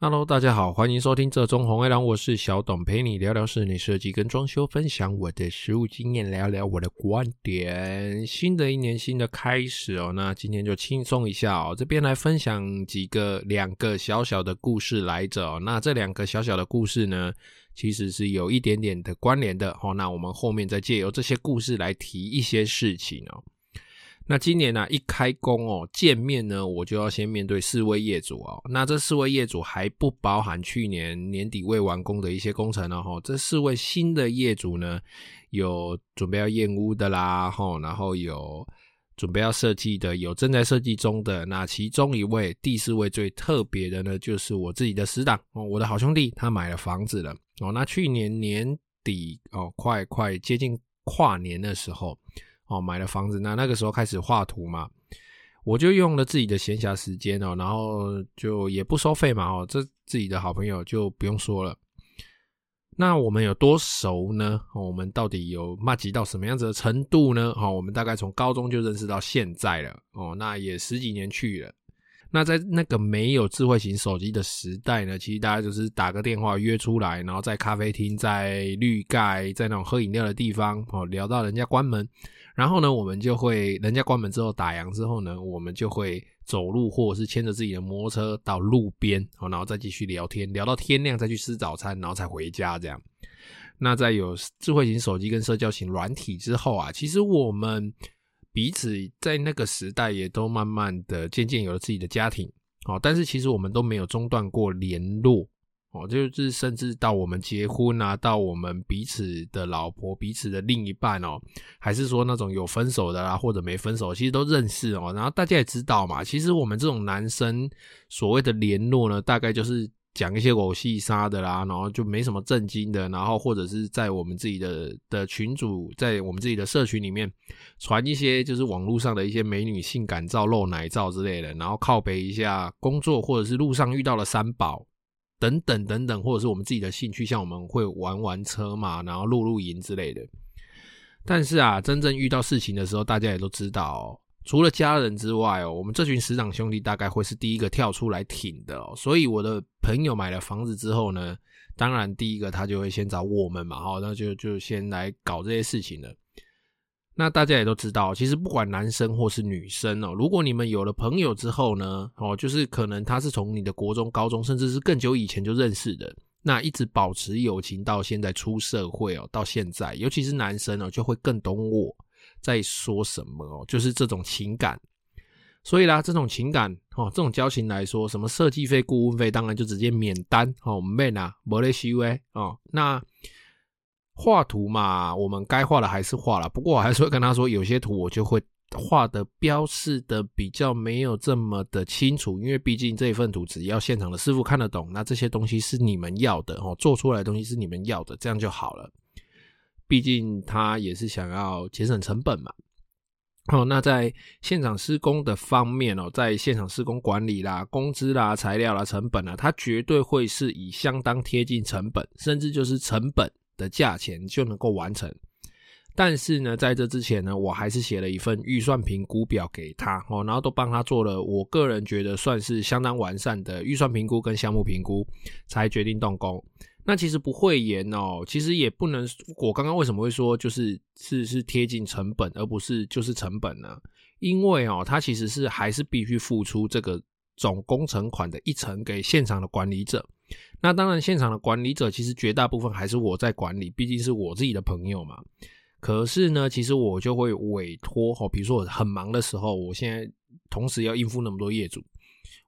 Hello，大家好，欢迎收听这中红卫狼，我是小董，陪你聊聊室内设计跟装修，分享我的实务经验，聊聊我的观点。新的一年，新的开始哦，那今天就轻松一下哦，这边来分享几个两个小小的故事来着哦。那这两个小小的故事呢，其实是有一点点的关联的哦。那我们后面再借由这些故事来提一些事情哦。那今年呢、啊，一开工哦，见面呢，我就要先面对四位业主哦。那这四位业主还不包含去年年底未完工的一些工程哦。哈，这四位新的业主呢，有准备要验屋的啦，哈，然后有准备要设计的，有正在设计中的。那其中一位，第四位最特别的呢，就是我自己的死党哦，我的好兄弟，他买了房子了哦。那去年年底哦，快快接近跨年的时候。哦，买了房子，那那个时候开始画图嘛，我就用了自己的闲暇时间哦，然后就也不收费嘛，哦，这自己的好朋友就不用说了。那我们有多熟呢？哦，我们到底有骂及到什么样子的程度呢？哦，我们大概从高中就认识到现在了，哦，那也十几年去了。那在那个没有智慧型手机的时代呢，其实大家就是打个电话约出来，然后在咖啡厅、在绿盖、在那种喝饮料的地方，哦，聊到人家关门。然后呢，我们就会人家关门之后打烊之后呢，我们就会走路或者是牵着自己的摩托车到路边哦，然后再继续聊天，聊到天亮再去吃早餐，然后才回家这样。那在有智慧型手机跟社交型软体之后啊，其实我们彼此在那个时代也都慢慢的渐渐有了自己的家庭，哦，但是其实我们都没有中断过联络。哦，就是甚至到我们结婚啊，到我们彼此的老婆、彼此的另一半哦，还是说那种有分手的啦，或者没分手，其实都认识哦。然后大家也知道嘛，其实我们这种男生所谓的联络呢，大概就是讲一些狗戏杀的啦，然后就没什么正经的，然后或者是在我们自己的的群组，在我们自己的社群里面传一些就是网络上的一些美女性感照、露奶照之类的，然后靠北一下工作，或者是路上遇到了三宝。等等等等，或者是我们自己的兴趣，像我们会玩玩车嘛，然后露露营之类的。但是啊，真正遇到事情的时候，大家也都知道，除了家人之外哦，我们这群死党兄弟大概会是第一个跳出来挺的哦。所以我的朋友买了房子之后呢，当然第一个他就会先找我们嘛，好，那就就先来搞这些事情了。那大家也都知道，其实不管男生或是女生哦，如果你们有了朋友之后呢，哦，就是可能他是从你的国中、高中，甚至是更久以前就认识的，那一直保持友情到现在出社会哦，到现在，尤其是男生哦，就会更懂我在说什么哦，就是这种情感。所以啦，这种情感哦，这种交情来说，什么设计费、顾问费，当然就直接免单哦，免啊，没得收诶哦，那。画图嘛，我们该画的还是画了，不过我还是会跟他说，有些图我就会画的标示的比较没有这么的清楚，因为毕竟这一份图只要现场的师傅看得懂，那这些东西是你们要的哦，做出来的东西是你们要的，这样就好了。毕竟他也是想要节省成本嘛。哦，那在现场施工的方面哦，在现场施工管理啦、工资啦、材料啦、成本啦，它绝对会是以相当贴近成本，甚至就是成本。的价钱就能够完成，但是呢，在这之前呢，我还是写了一份预算评估表给他哦，然后都帮他做了，我个人觉得算是相当完善的预算评估跟项目评估，才决定动工。那其实不会延哦，其实也不能，我刚刚为什么会说就是是是贴近成本，而不是就是成本呢？因为哦，他其实是还是必须付出这个总工程款的一成给现场的管理者。那当然，现场的管理者其实绝大部分还是我在管理，毕竟是我自己的朋友嘛。可是呢，其实我就会委托哦，比如说我很忙的时候，我现在同时要应付那么多业主，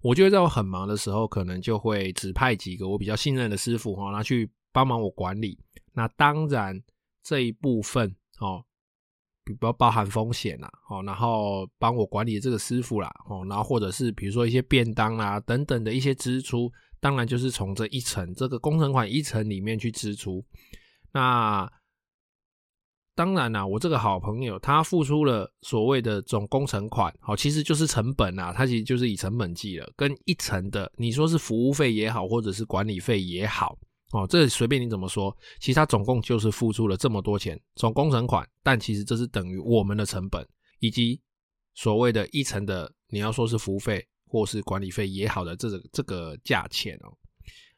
我就会在我很忙的时候，可能就会指派几个我比较信任的师傅哈，拿去帮忙我管理。那当然这一部分哦，比较包含风险啦，哦，然后帮我管理这个师傅啦，哦，然后或者是比如说一些便当啊等等的一些支出。当然就是从这一层这个工程款一层里面去支出。那当然啦、我这个好朋友他付出了所谓的总工程款，好，其实就是成本啊，他其实就是以成本计了。跟一层的你说是服务费也好，或者是管理费也好，哦，这随便你怎么说，其实他总共就是付出了这么多钱总工程款，但其实这是等于我们的成本以及所谓的一层的，你要说是服务费。或是管理费也好的这个这个价钱哦，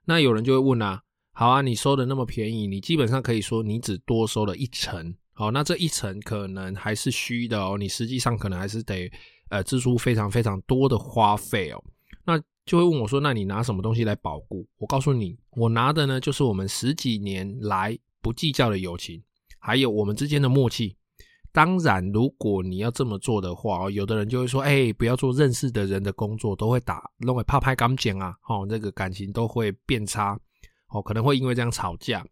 那有人就会问啊，好啊，你收的那么便宜，你基本上可以说你只多收了一层，好，那这一层可能还是虚的哦，你实际上可能还是得呃支出非常非常多的花费哦。那就会问我说，那你拿什么东西来保固？我告诉你，我拿的呢就是我们十几年来不计较的友情，还有我们之间的默契。当然，如果你要这么做的话，有的人就会说：“哎，不要做认识的人的工作，都会打，认为怕拍感情啊，哦，那个感情都会变差，哦，可能会因为这样吵架。”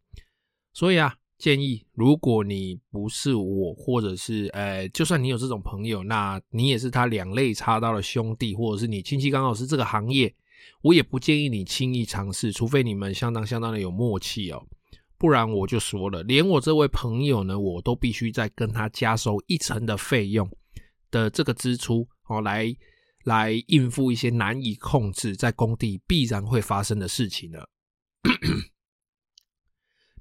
所以啊，建议如果你不是我，或者是呃，就算你有这种朋友，那你也是他两肋插刀的兄弟，或者是你亲戚刚好是这个行业，我也不建议你轻易尝试，除非你们相当相当的有默契哦。不然我就说了，连我这位朋友呢，我都必须再跟他加收一成的费用的这个支出哦，来来应付一些难以控制在工地必然会发生的事情了。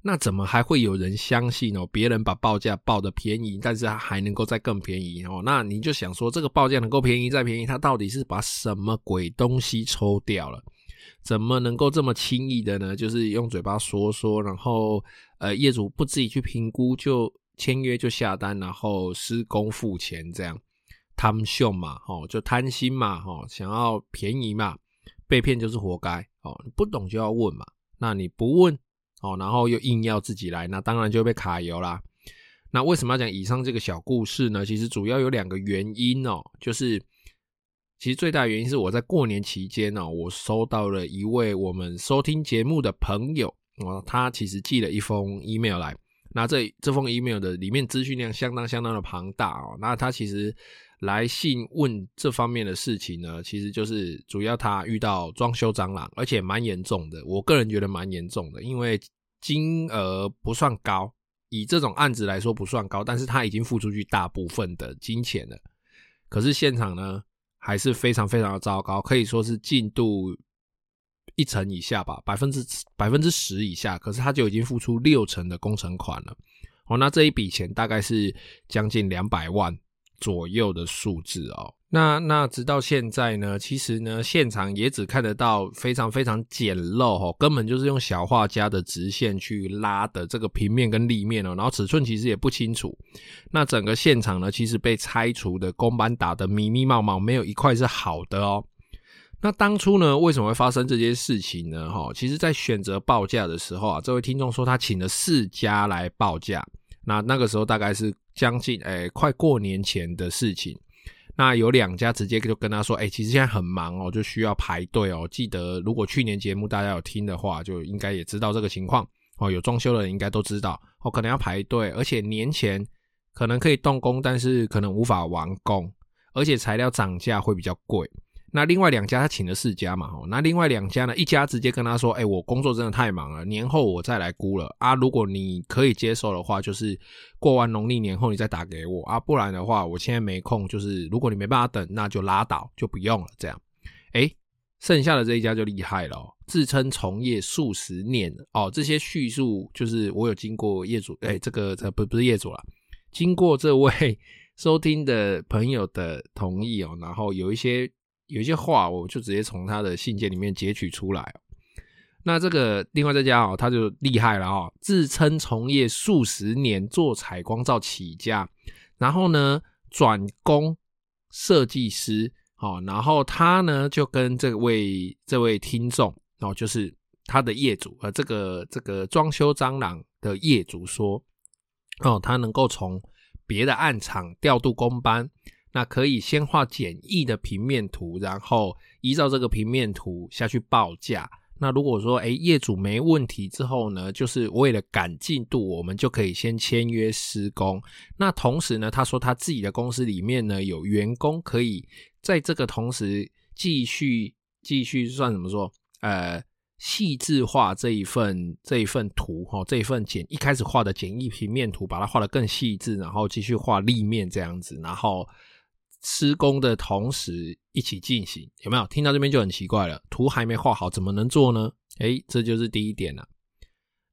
那怎么还会有人相信哦？别人把报价报的便宜，但是他还能够再更便宜哦？那你就想说，这个报价能够便宜再便宜，他到底是把什么鬼东西抽掉了？怎么能够这么轻易的呢？就是用嘴巴说说，然后呃，业主不自己去评估就签约就下单，然后施工付钱，这样贪秀嘛，哦，就贪心嘛，哦，想要便宜嘛，被骗就是活该，哦，不懂就要问嘛，那你不问，哦，然后又硬要自己来，那当然就被卡油啦。那为什么要讲以上这个小故事呢？其实主要有两个原因哦，就是。其实最大原因是我在过年期间呢，我收到了一位我们收听节目的朋友，哦，他其实寄了一封 email 来，那这这封 email 的里面资讯量相当相当的庞大哦，那他其实来信问这方面的事情呢，其实就是主要他遇到装修蟑螂，而且蛮严重的，我个人觉得蛮严重的，因为金额不算高，以这种案子来说不算高，但是他已经付出去大部分的金钱了，可是现场呢，还是非常非常的糟糕，可以说是进度一成以下吧，百分之百分之十以下，可是他就已经付出六成的工程款了。哦，那这一笔钱大概是将近两百万左右的数字哦。那那直到现在呢，其实呢，现场也只看得到非常非常简陋哦，根本就是用小画家的直线去拉的这个平面跟立面哦，然后尺寸其实也不清楚。那整个现场呢，其实被拆除的工班打得密密麻麻，没有一块是好的哦。那当初呢，为什么会发生这件事情呢？哈，其实在选择报价的时候啊，这位听众说他请了四家来报价，那那个时候大概是将近诶、快过年前的事情。那有两家直接就跟他说：“哎、其实现在很忙哦，就需要排队哦。记得如果去年节目大家有听的话，就应该也知道这个情况哦。有装修的人应该都知道哦，可能要排队，而且年前可能可以动工，但是可能无法完工，而且材料涨价会比较贵。”那另外两家他请了四家嘛，吼，那另外两家呢，一家直接跟他说，哎、我工作真的太忙了，年后我再来估了啊，如果你可以接受的话，就是过完农历年后你再打给我啊，不然的话，我现在没空，就是如果你没办法等，那就拉倒，就不用了，这样，哎、剩下的这一家就厉害了，自称从业数十年哦，这些叙述就是我有经过业主，哎、这个这不不是业主了，经过这位 收听的朋友的同意哦，然后有一些。有一些话，我就直接从他的信件里面截取出来。那这个另外这家哦，他就厉害了哦，自称从业数十年，做采光罩起家，然后呢转攻设计师，哦，然后他呢就跟这位这位听众哦，就是他的业主呃这个这个装修蟑螂的业主说，哦，他能够从别的暗场调度工班。那可以先画简易的平面图，然后依照这个平面图下去报价。那如果说，哎，业主没问题之后呢，就是为了赶进度，我们就可以先签约施工。那同时呢，他说他自己的公司里面呢有员工可以在这个同时继续继续算怎么说？呃，细致化这一份这一份图哈，这一份简一开始画的简易平面图，把它画得更细致，然后继续画立面这样子，然后。施工的同时一起进行，有没有？听到这边就很奇怪了，图还没画好，怎么能做呢？诶，这就是第一点了。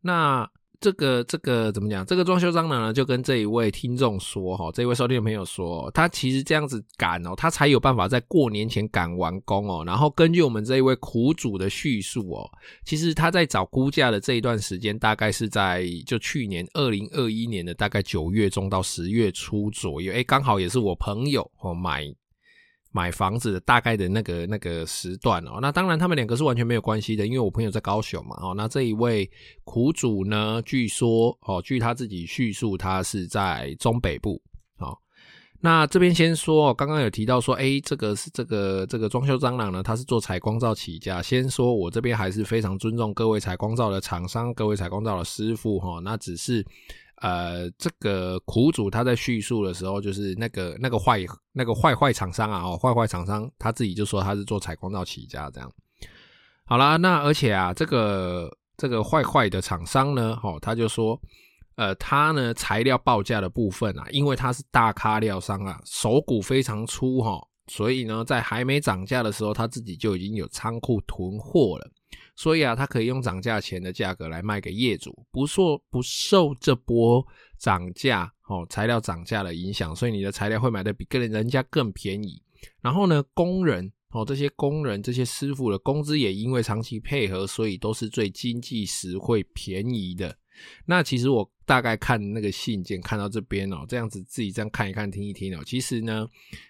那这个这个怎么讲？这个装修蟑螂呢，就跟这一位听众说哈，这一位收听的朋友说，他其实这样子赶哦，他才有办法在过年前赶完工哦。然后根据我们这一位苦主的叙述哦，其实他在找估价的这一段时间，大概是在就去年二零二一年的大概九月中到十月初左右，诶，刚好也是我朋友哦买。买房子的大概的那个那个时段哦，那当然他们两个是完全没有关系的，因为我朋友在高雄嘛哦，那这一位苦主呢，据说哦，据他自己叙述，他是在中北部哦。那这边先说，刚刚有提到说，诶，这个是这个这个装修蟑螂呢，他是做采光罩起家。先说我这边还是非常尊重各位采光罩的厂商，各位采光罩的师傅哈，那只是。呃，这个苦主他在叙述的时候，就是那个那个坏那个坏坏厂商啊，哦，坏坏厂商他自己就说他是做采光罩起家这样。好啦，那而且啊，这个这个坏坏的厂商呢，哦，他就说，呃，他呢材料报价的部分啊，因为他是大咖料商啊，手骨非常粗哈，所以呢，在还没涨价的时候，他自己就已经有仓库囤货了。所以啊，他可以用涨价前的价格来卖给业主，不受不受这波涨价哦，材料涨价的影响，所以你的材料会买的比跟人家更便宜。然后呢，工人哦，这些工人这些师傅的工资也因为长期配合，所以都是最经济实惠、便宜的。那其实我大概看那个信件，看到这边哦，这样子自己这样看一看、听一听哦。其实呢，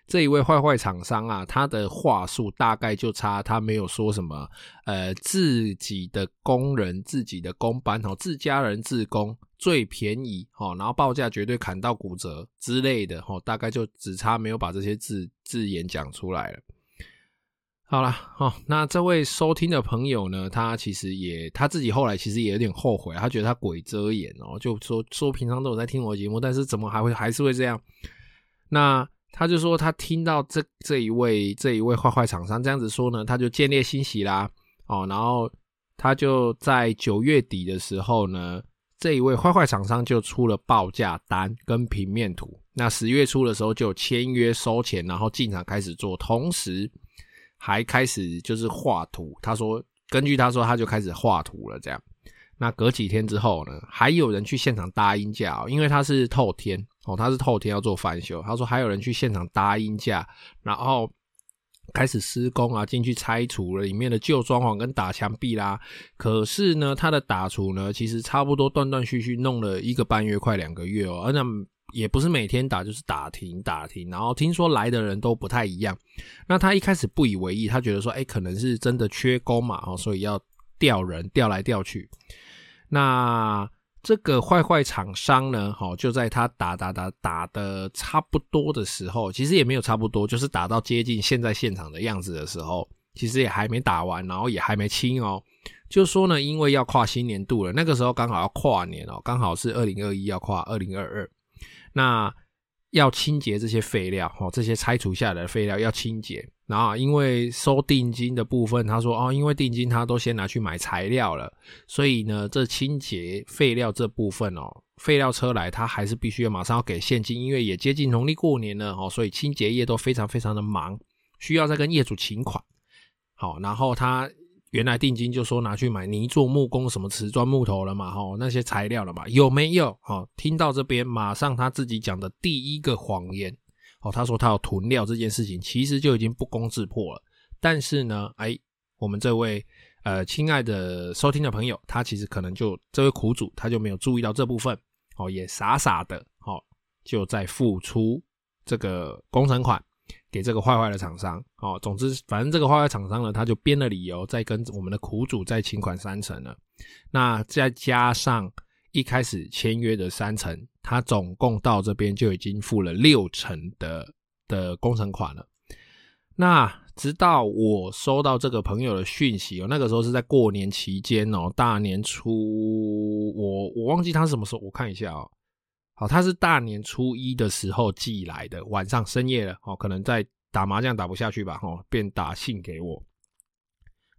这一位坏坏厂商啊，他的话术大概就差，他没有说什么呃自己的工人、自己的工班哦，自家人自工最便宜哦，然后报价绝对砍到骨折之类的哦，大概就只差没有把这些字字眼讲出来了。好了，哦，那这位收听的朋友呢，他其实也他自己后来其实也有点后悔，他觉得他鬼遮眼哦，就说说平常都有在听我节目，但是怎么还会还是会这样？那他就说他听到这这一位这一位坏坏厂商这样子说呢，他就见猎心喜啦，哦，然后他就在九月底的时候呢，这一位坏坏厂商就出了报价单跟平面图，那十月初的时候就签约收钱，然后进场开始做，同时。还开始就是画图，他说根据他说他就开始画图了，这样。那隔几天之后呢，还有人去现场搭音架哦，因为他是透天哦，他是透天要做翻修。他说还有人去现场搭音架，然后开始施工啊，进去拆除了里面的旧装潢跟打墙壁啦。可是呢，他的打除呢，其实差不多断断续续弄了一个半月，快两个月哦，而且。也不是每天打，就是打停打停，然后听说来的人都不太一样。那他一开始不以为意，他觉得说，哎，可能是真的缺工嘛，哦，所以要调人调来调去。那这个坏坏厂商呢，好，就在他打打打打的差不多的时候，其实也没有差不多，就是打到接近现在现场的样子的时候，其实也还没打完，然后也还没清哦。就说呢，因为要跨新年度了，那个时候刚好要跨年哦，刚好是二零二一要跨二零二二。那要清洁这些废料哦，这些拆除下来的废料要清洁。然后因为收定金的部分，他说哦，因为定金他都先拿去买材料了，所以呢，这清洁废料这部分哦，废料车来他还是必须要马上要给现金，因为也接近农历过年了哦，所以清洁业都非常非常的忙，需要再跟业主请款。好，然后他。原来定金就说拿去买泥做木工什么瓷砖木头了嘛，吼那些材料了嘛，有没有？哦，听到这边马上他自己讲的第一个谎言，哦，他说他要囤料这件事情，其实就已经不攻自破了。但是呢，哎，我们这位呃亲爱的收听的朋友，他其实可能就这位苦主，他就没有注意到这部分，哦，也傻傻的，哦，就在付出这个工程款。给这个坏坏的厂商哦，总之反正这个坏坏厂商呢，他就编了理由，再跟我们的苦主再请款三成了。那再加上一开始签约的三成，他总共到这边就已经付了六成的的工程款了。那直到我收到这个朋友的讯息哦，那个时候是在过年期间哦，大年初我我忘记他什么时候，我看一下哦。好，他是大年初一的时候寄来的，晚上深夜了，哦，可能在打麻将打不下去吧，哦，便打信给我。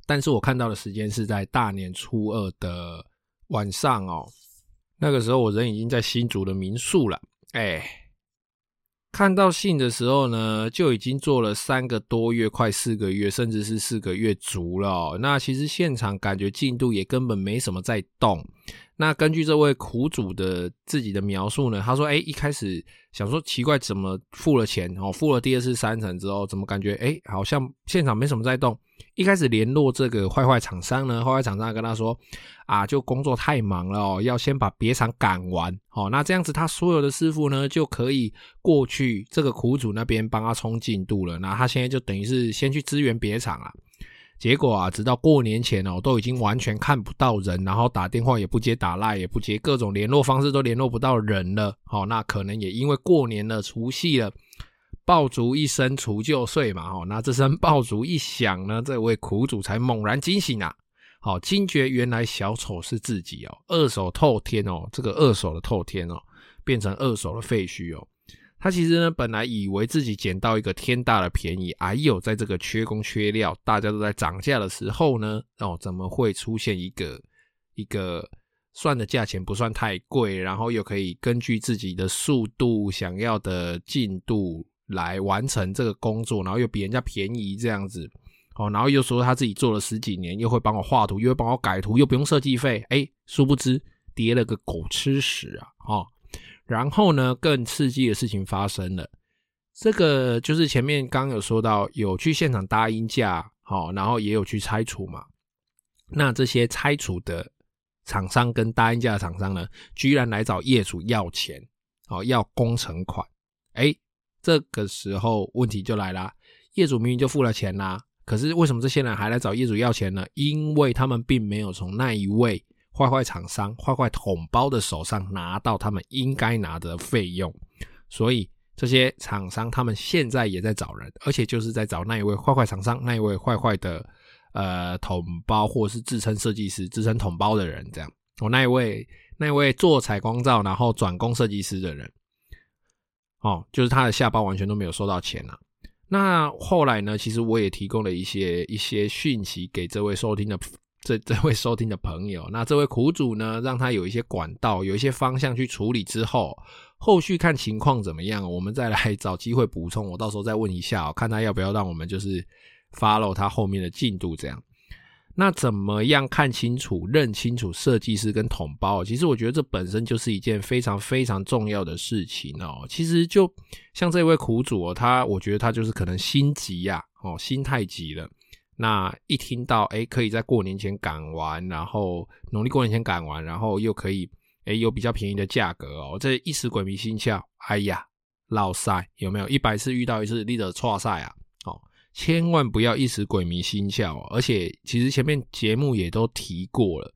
但是我看到的时间是在大年初二的晚上哦，那个时候我人已经在新竹的民宿了，哎，看到信的时候呢，就已经做了三个多月，快四个月，甚至是四个月足了。那其实现场感觉进度也根本没什么在动。那根据这位苦主的自己的描述呢，他说：“哎，一开始想说奇怪，怎么付了钱哦，付了第二次三成之后，怎么感觉哎，好像现场没什么在动。一开始联络这个坏坏厂商呢，坏坏厂商跟他说：啊，就工作太忙了哦，要先把别厂赶完。哦，那这样子他所有的师傅呢就可以过去这个苦主那边帮他冲进度了。那他现在就等于是先去支援别厂了。”结果啊，直到过年前哦，都已经完全看不到人，然后打电话也不接，打赖也不接，各种联络方式都联络不到人了。好，那可能也因为过年了，除夕了，爆竹一声除旧岁嘛。哈，那这声爆竹一响呢，这位苦主才猛然惊醒啊。好，惊觉原来小丑是自己哦，二手透天哦，这个二手的透天哦，变成二手的废墟哦。他其实呢，本来以为自己捡到一个天大的便宜，哎呦，在这个缺工缺料、大家都在涨价的时候呢，哦，怎么会出现一个一个算的价钱不算太贵，然后又可以根据自己的速度、想要的进度来完成这个工作，然后又比人家便宜这样子，哦，然后又说他自己做了十几年，又会帮我画图，又会帮我改图，又不用设计费，哎，殊不知跌了个狗吃屎啊，哦。然后呢，更刺激的事情发生了。这个就是前面刚有说到，有去现场搭音架，好，然后也有去拆除嘛。那这些拆除的厂商跟搭音架的厂商呢，居然来找业主要钱，好，要工程款。哎，这个时候问题就来了，业主明明就付了钱啦，可是为什么这些人还来找业主要钱呢？因为他们并没有从那一位。坏坏厂商、坏坏统包的手上拿到他们应该拿的费用，所以这些厂商他们现在也在找人，而且就是在找那一位坏坏厂商、那一位坏坏的呃统包，或是自称设计师、自称统包的人，这样哦，那一位那一位做采光罩然后转工设计师的人，哦，就是他的下包完全都没有收到钱啊。那后来呢，其实我也提供了一些一些讯息给这位收听的。这这位收听的朋友，那这位苦主呢，让他有一些管道，有一些方向去处理之后，后续看情况怎么样，我们再来找机会补充。我到时候再问一下，看他要不要让我们就是 follow 他后面的进度这样。那怎么样看清楚、认清楚设计师跟统包？其实我觉得这本身就是一件非常非常重要的事情哦。其实就像这位苦主哦，他我觉得他就是可能心急呀，哦，心太急了。那一听到哎，可以在过年前赶完，然后农历过年前赶完，然后又可以哎有比较便宜的价格哦，这一时鬼迷心窍，哎呀，老赛有没有？一百次遇到一次，立得错赛啊！哦，千万不要一时鬼迷心窍。而且其实前面节目也都提过了，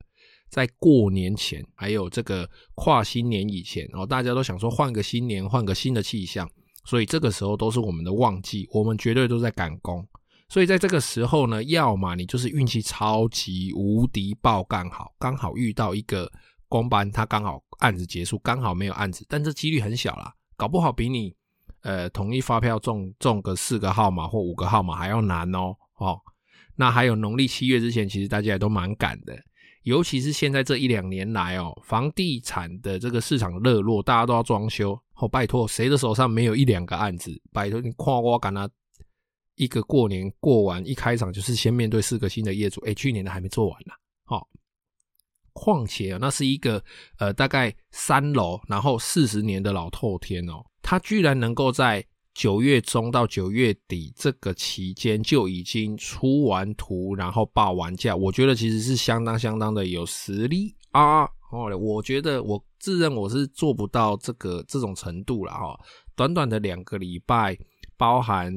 在过年前还有这个跨新年以前哦，大家都想说换个新年，换个新的气象，所以这个时候都是我们的旺季，我们绝对都在赶工。所以在这个时候呢，要么你就是运气超级无敌爆干好，刚好遇到一个公班，他刚好案子结束，刚好没有案子，但这几率很小啦，搞不好比你呃统一发票中中个四个号码或五个号码还要难哦哦。那还有农历七月之前，其实大家也都蛮赶的，尤其是现在这一两年来哦，房地产的这个市场热络，大家都要装修，哦拜托，谁的手上没有一两个案子？拜托你夸我干他。一个过年过完一开场就是先面对四个新的业主，哎，去年的还没做完呢，好，况且那是一个呃大概三楼，然后四十年的老透天哦，他居然能够在九月中到九月底这个期间就已经出完图，然后报完价，我觉得其实是相当相当的有实力啊！哦，我觉得我自认我是做不到这个这种程度了哈，短短的两个礼拜，包含。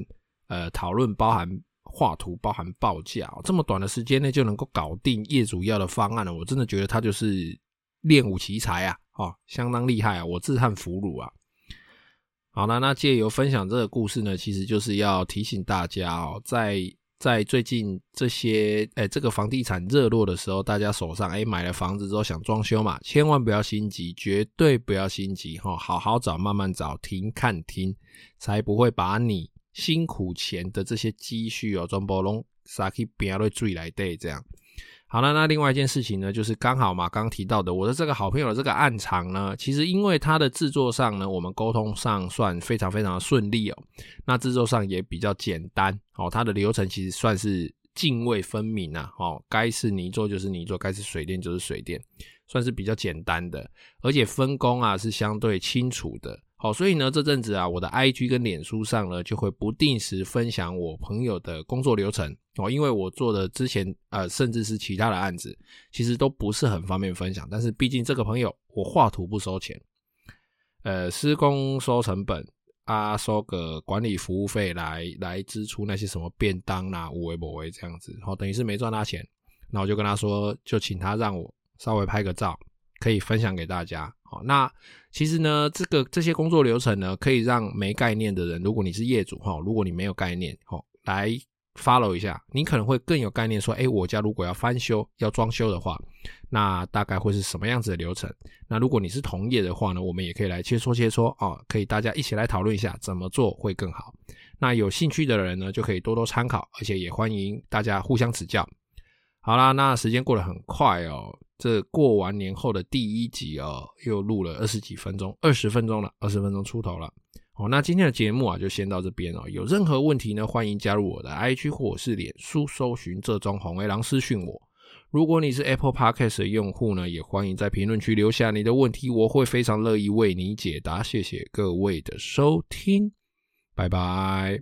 呃，讨论包含画图，包含报价，这么短的时间内就能够搞定业主要的方案了，我真的觉得他就是练武奇才啊，哦，相当厉害啊，我自叹弗如啊。好了，那借由分享这个故事呢，其实就是要提醒大家哦，在在最近这些诶这个房地产热络的时候，大家手上诶买了房子之后想装修嘛，千万不要心急，绝对不要心急哈，好好找，慢慢找，停看听，才不会把你。辛苦钱的这些积蓄哦，全部拢撒去边了水来对，这样好了。那另外一件事情呢，就是刚好嘛，刚提到的我的这个好朋友的这个案场呢，其实因为它的制作上呢，我们沟通上算非常非常的顺利哦。那制作上也比较简单哦，它的流程其实算是泾渭分明啊，哦，该是泥作就是泥作，该是水电就是水电，算是比较简单的，而且分工啊是相对清楚的。好，所以呢，这阵子啊，我的 IG 跟脸书上呢，就会不定时分享我朋友的工作流程哦。因为我做的之前呃，甚至是其他的案子，其实都不是很方便分享。但是毕竟这个朋友，我画图不收钱，呃，施工收成本啊，收个管理服务费来来支出那些什么便当啦、有的没的这样子，好，等于是没赚他钱。那我就跟他说，就请他让我稍微拍个照，可以分享给大家。那。其实呢，这个这些工作流程呢，可以让没概念的人，如果你是业主哈，如果你没有概念，哈，来 follow 一下，你可能会更有概念。说，诶，我家如果要翻修、要装修的话，那大概会是什么样子的流程？那如果你是同业的话呢，我们也可以来切磋切磋啊，可以大家一起来讨论一下怎么做会更好。那有兴趣的人呢，就可以多多参考，而且也欢迎大家互相指教。好啦，那时间过得很快哦。这过完年后的第一集哦，又录了二十几分钟，二十分钟了，二十分钟出头了。好，那今天的节目啊，就先到这边哦。有任何问题呢，欢迎加入我的 IG 或是脸书，搜寻这中红卫狼私讯我。如果你是 Apple Podcast 的用户呢，也欢迎在评论区留下你的问题，我会非常乐意为你解答。谢谢各位的收听，拜拜。